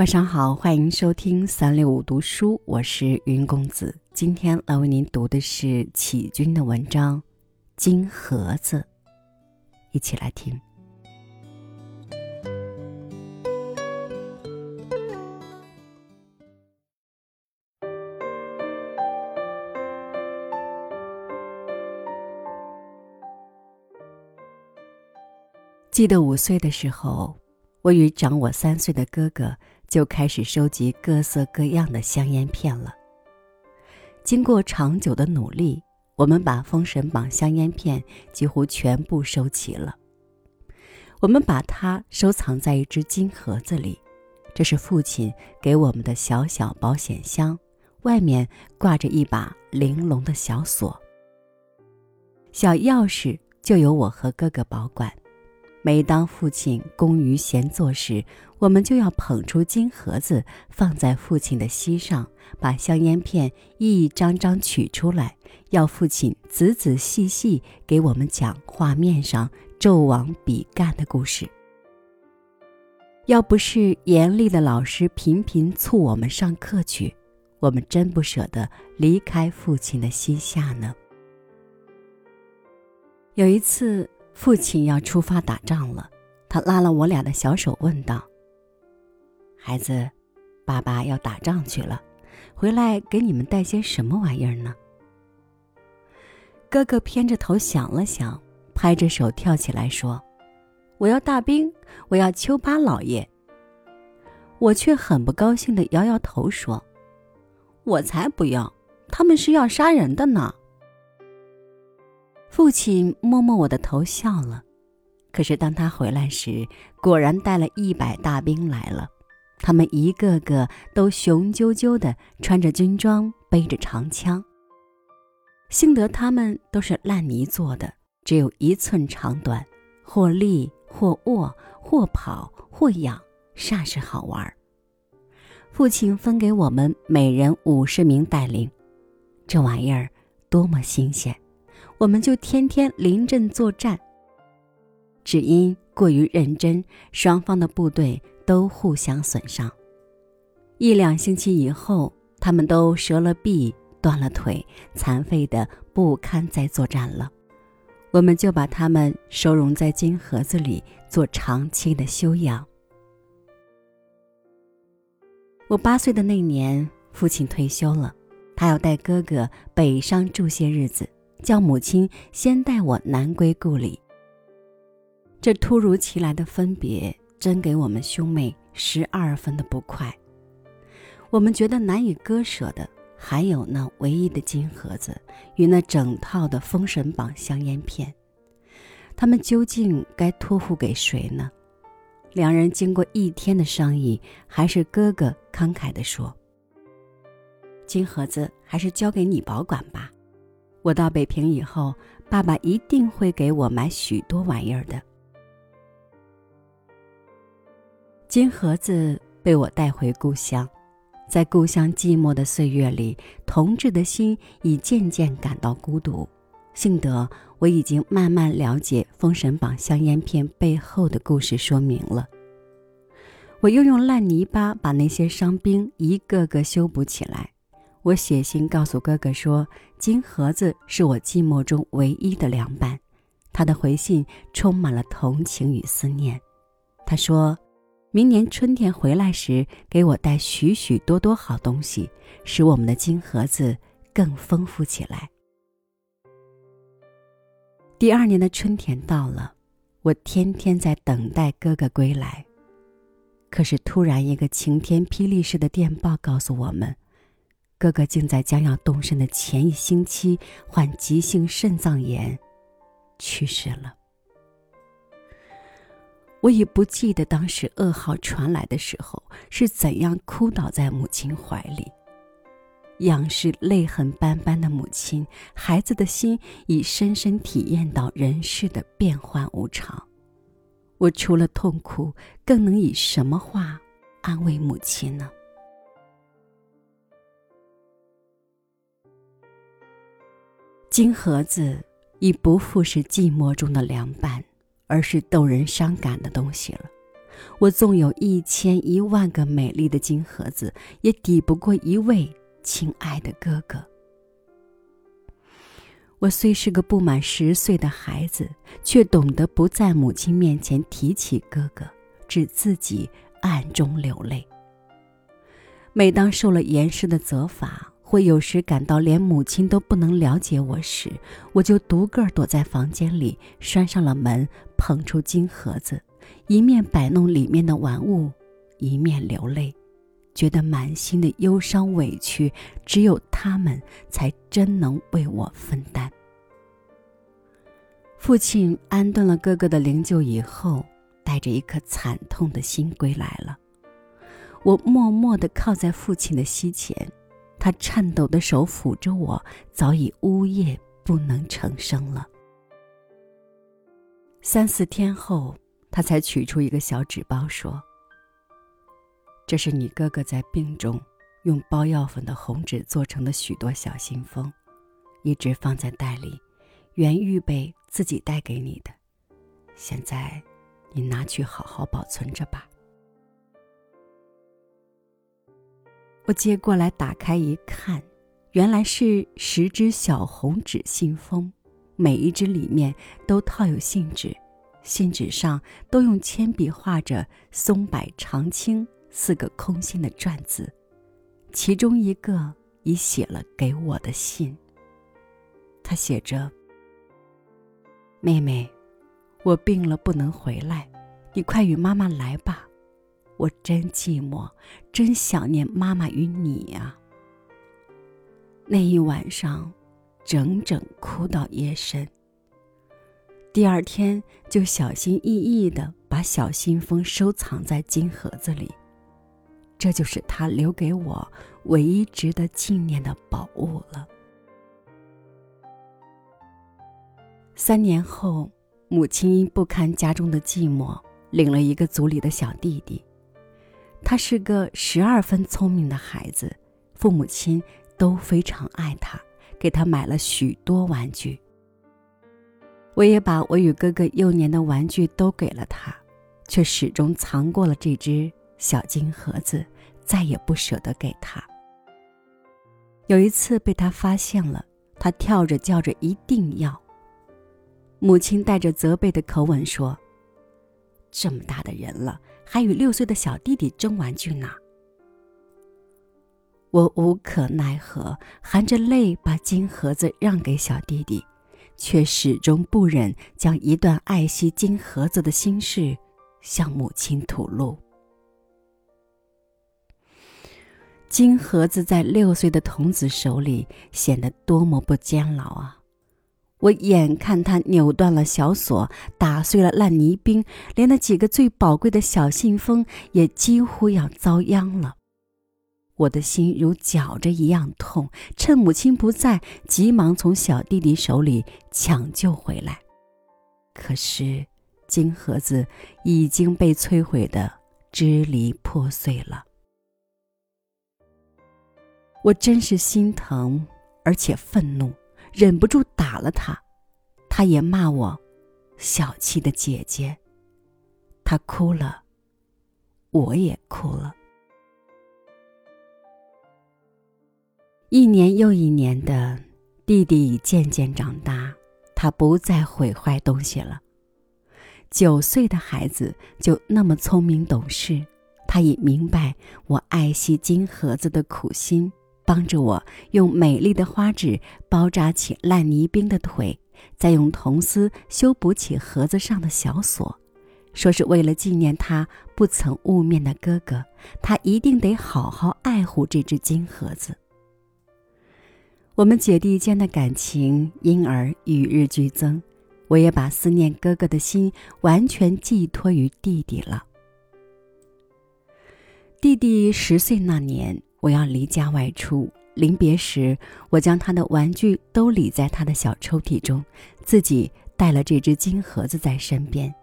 晚上好，欢迎收听三六五读书，我是云公子。今天来为您读的是启军的文章《金盒子》，一起来听。记得五岁的时候，我与长我三岁的哥哥。就开始收集各色各样的香烟片了。经过长久的努力，我们把《封神榜》香烟片几乎全部收齐了。我们把它收藏在一只金盒子里，这是父亲给我们的小小保险箱，外面挂着一把玲珑的小锁。小钥匙就由我和哥哥保管。每当父亲工于闲坐时，我们就要捧出金盒子，放在父亲的膝上，把香烟片一张张取出来，要父亲仔仔细细给我们讲画面上纣王比干的故事。要不是严厉的老师频频促我们上课去，我们真不舍得离开父亲的膝下呢。有一次。父亲要出发打仗了，他拉了我俩的小手，问道：“孩子，爸爸要打仗去了，回来给你们带些什么玩意儿呢？”哥哥偏着头想了想，拍着手跳起来说：“我要大兵，我要丘巴老爷。”我却很不高兴的摇摇头说：“我才不要，他们是要杀人的呢。”父亲摸摸我的头，笑了。可是当他回来时，果然带了一百大兵来了。他们一个个都雄赳赳的，穿着军装，背着长枪。幸得他们都是烂泥做的，只有一寸长短，或立或卧，或跑或仰，煞是好玩。父亲分给我们每人五十名带领，这玩意儿多么新鲜！我们就天天临阵作战。只因过于认真，双方的部队都互相损伤。一两星期以后，他们都折了臂、断了腿，残废的不堪再作战了。我们就把他们收容在金盒子里，做长期的休养。我八岁的那年，父亲退休了，他要带哥哥北上住些日子。叫母亲先带我南归故里。这突如其来的分别，真给我们兄妹十二分的不快。我们觉得难以割舍的，还有那唯一的金盒子与那整套的《封神榜》香烟片。他们究竟该托付给谁呢？两人经过一天的商议，还是哥哥慷慨地说：“金盒子还是交给你保管吧。”我到北平以后，爸爸一定会给我买许多玩意儿的。金盒子被我带回故乡，在故乡寂寞的岁月里，同志的心已渐渐感到孤独。幸得我已经慢慢了解《封神榜》香烟片背后的故事说明了。我又用烂泥巴把那些伤兵一个个修补起来。我写信告诉哥哥说：“金盒子是我寂寞中唯一的凉拌。”他的回信充满了同情与思念。他说：“明年春天回来时，给我带许许多多好东西，使我们的金盒子更丰富起来。”第二年的春天到了，我天天在等待哥哥归来。可是突然一个晴天霹雳似的电报告诉我们。哥哥竟在将要动身的前一星期患急性肾脏炎，去世了。我已不记得当时噩耗传来的时候是怎样哭倒在母亲怀里。仰视泪痕斑斑的母亲，孩子的心已深深体验到人世的变幻无常。我除了痛苦，更能以什么话安慰母亲呢？金盒子已不复是寂寞中的凉拌，而是逗人伤感的东西了。我纵有一千一万个美丽的金盒子，也抵不过一位亲爱的哥哥。我虽是个不满十岁的孩子，却懂得不在母亲面前提起哥哥，只自己暗中流泪。每当受了严师的责罚，或有时感到连母亲都不能了解我时，我就独个儿躲在房间里，拴上了门，捧出金盒子，一面摆弄里面的玩物，一面流泪。觉得满心的忧伤委屈，只有他们才真能为我分担。父亲安顿了哥哥的灵柩以后，带着一颗惨痛的心归来了。我默默地靠在父亲的膝前，他颤抖的手抚着我，早已呜咽不能成声了。三四天后，他才取出一个小纸包，说。这是你哥哥在病中用包药粉的红纸做成的许多小信封，一直放在袋里，原预备自己带给你的。现在，你拿去好好保存着吧。我接过来打开一看，原来是十只小红纸信封，每一只里面都套有信纸，信纸上都用铅笔画着“松柏长青”。四个空心的篆字，其中一个已写了给我的信。他写着：“妹妹，我病了不能回来，你快与妈妈来吧。我真寂寞，真想念妈妈与你呀。”那一晚上，整整哭到夜深。第二天就小心翼翼的把小信封收藏在金盒子里。这就是他留给我唯一值得纪念的宝物了。三年后，母亲因不堪家中的寂寞，领了一个族里的小弟弟。他是个十二分聪明的孩子，父母亲都非常爱他，给他买了许多玩具。我也把我与哥哥幼年的玩具都给了他，却始终藏过了这只。小金盒子，再也不舍得给他。有一次被他发现了，他跳着叫着一定要。母亲带着责备的口吻说：“这么大的人了，还与六岁的小弟弟争玩具呢。”我无可奈何，含着泪把金盒子让给小弟弟，却始终不忍将一段爱惜金盒子的心事向母亲吐露。金盒子在六岁的童子手里显得多么不坚牢啊！我眼看他扭断了小锁，打碎了烂泥冰，连那几个最宝贵的小信封也几乎要遭殃了。我的心如绞着一样痛，趁母亲不在，急忙从小弟弟手里抢救回来。可是，金盒子已经被摧毁的支离破碎了。我真是心疼，而且愤怒，忍不住打了他。他也骂我小气的姐姐。他哭了，我也哭了。一年又一年的，弟弟渐渐长大，他不再毁坏东西了。九岁的孩子就那么聪明懂事，他已明白我爱惜金盒子的苦心。帮着我用美丽的花纸包扎起烂泥冰的腿，再用铜丝修补起盒子上的小锁，说是为了纪念他不曾雾面的哥哥，他一定得好好爱护这只金盒子。我们姐弟间的感情因而与日俱增，我也把思念哥哥的心完全寄托于弟弟了。弟弟十岁那年。我要离家外出，临别时，我将他的玩具都理在他的小抽屉中，自己带了这只金盒子在身边，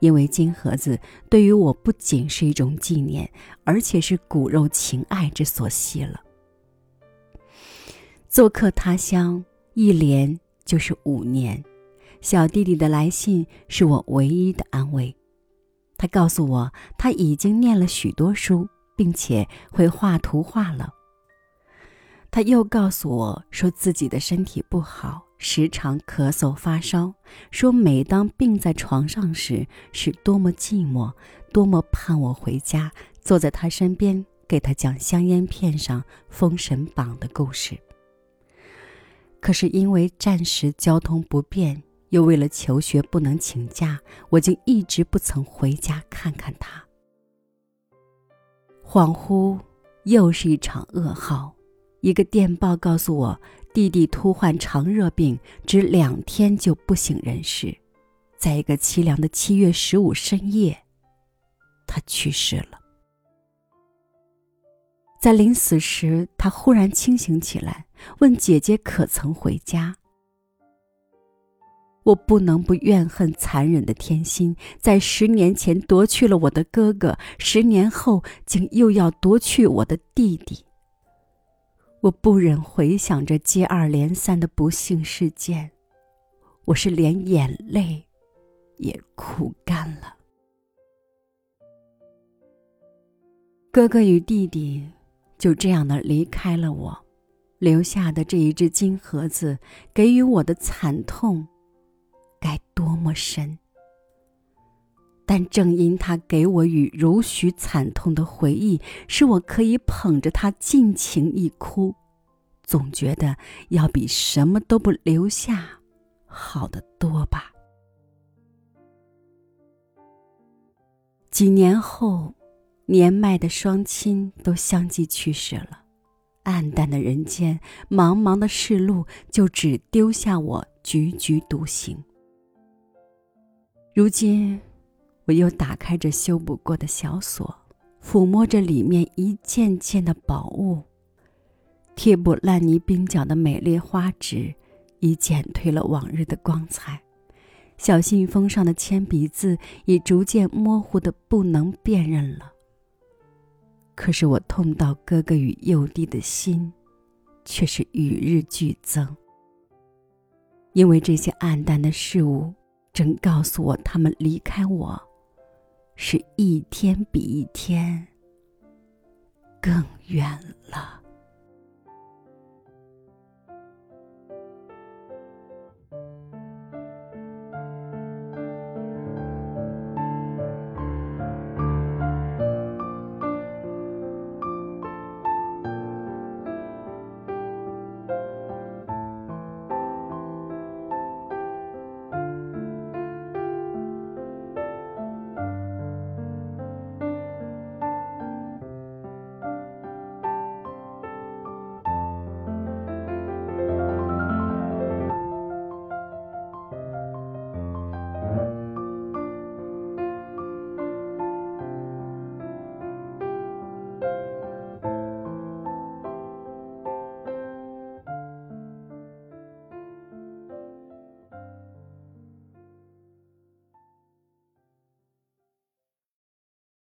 因为金盒子对于我不仅是一种纪念，而且是骨肉情爱之所系了。做客他乡，一连就是五年，小弟弟的来信是我唯一的安慰。他告诉我他已经念了许多书，并且会画图画了。他又告诉我说自己的身体不好，时常咳嗽发烧，说每当病在床上时，是多么寂寞，多么盼我回家，坐在他身边，给他讲香烟片上《封神榜》的故事。可是因为暂时交通不便。又为了求学不能请假，我竟一直不曾回家看看他。恍惚，又是一场噩耗。一个电报告诉我，弟弟突患肠热病，只两天就不省人事。在一个凄凉的七月十五深夜，他去世了。在临死时，他忽然清醒起来，问姐姐可曾回家。我不能不怨恨残忍的天心，在十年前夺去了我的哥哥，十年后竟又要夺去我的弟弟。我不忍回想着接二连三的不幸事件，我是连眼泪也哭干了。哥哥与弟弟就这样的离开了我，留下的这一只金盒子，给予我的惨痛。该多么深！但正因他给我与如许惨痛的回忆，使我可以捧着它尽情一哭，总觉得要比什么都不留下好得多吧。几年后，年迈的双亲都相继去世了，暗淡的人间，茫茫的世路，就只丢下我踽踽独行。如今，我又打开这修补过的小锁，抚摸着里面一件件的宝物。贴补烂泥冰角的美丽花纸，已减退了往日的光彩；小信封上的铅笔字，已逐渐模糊的不能辨认了。可是我痛到哥哥与幼弟的心，却是与日俱增。因为这些暗淡的事物。正告诉我，他们离开我，是一天比一天更远了。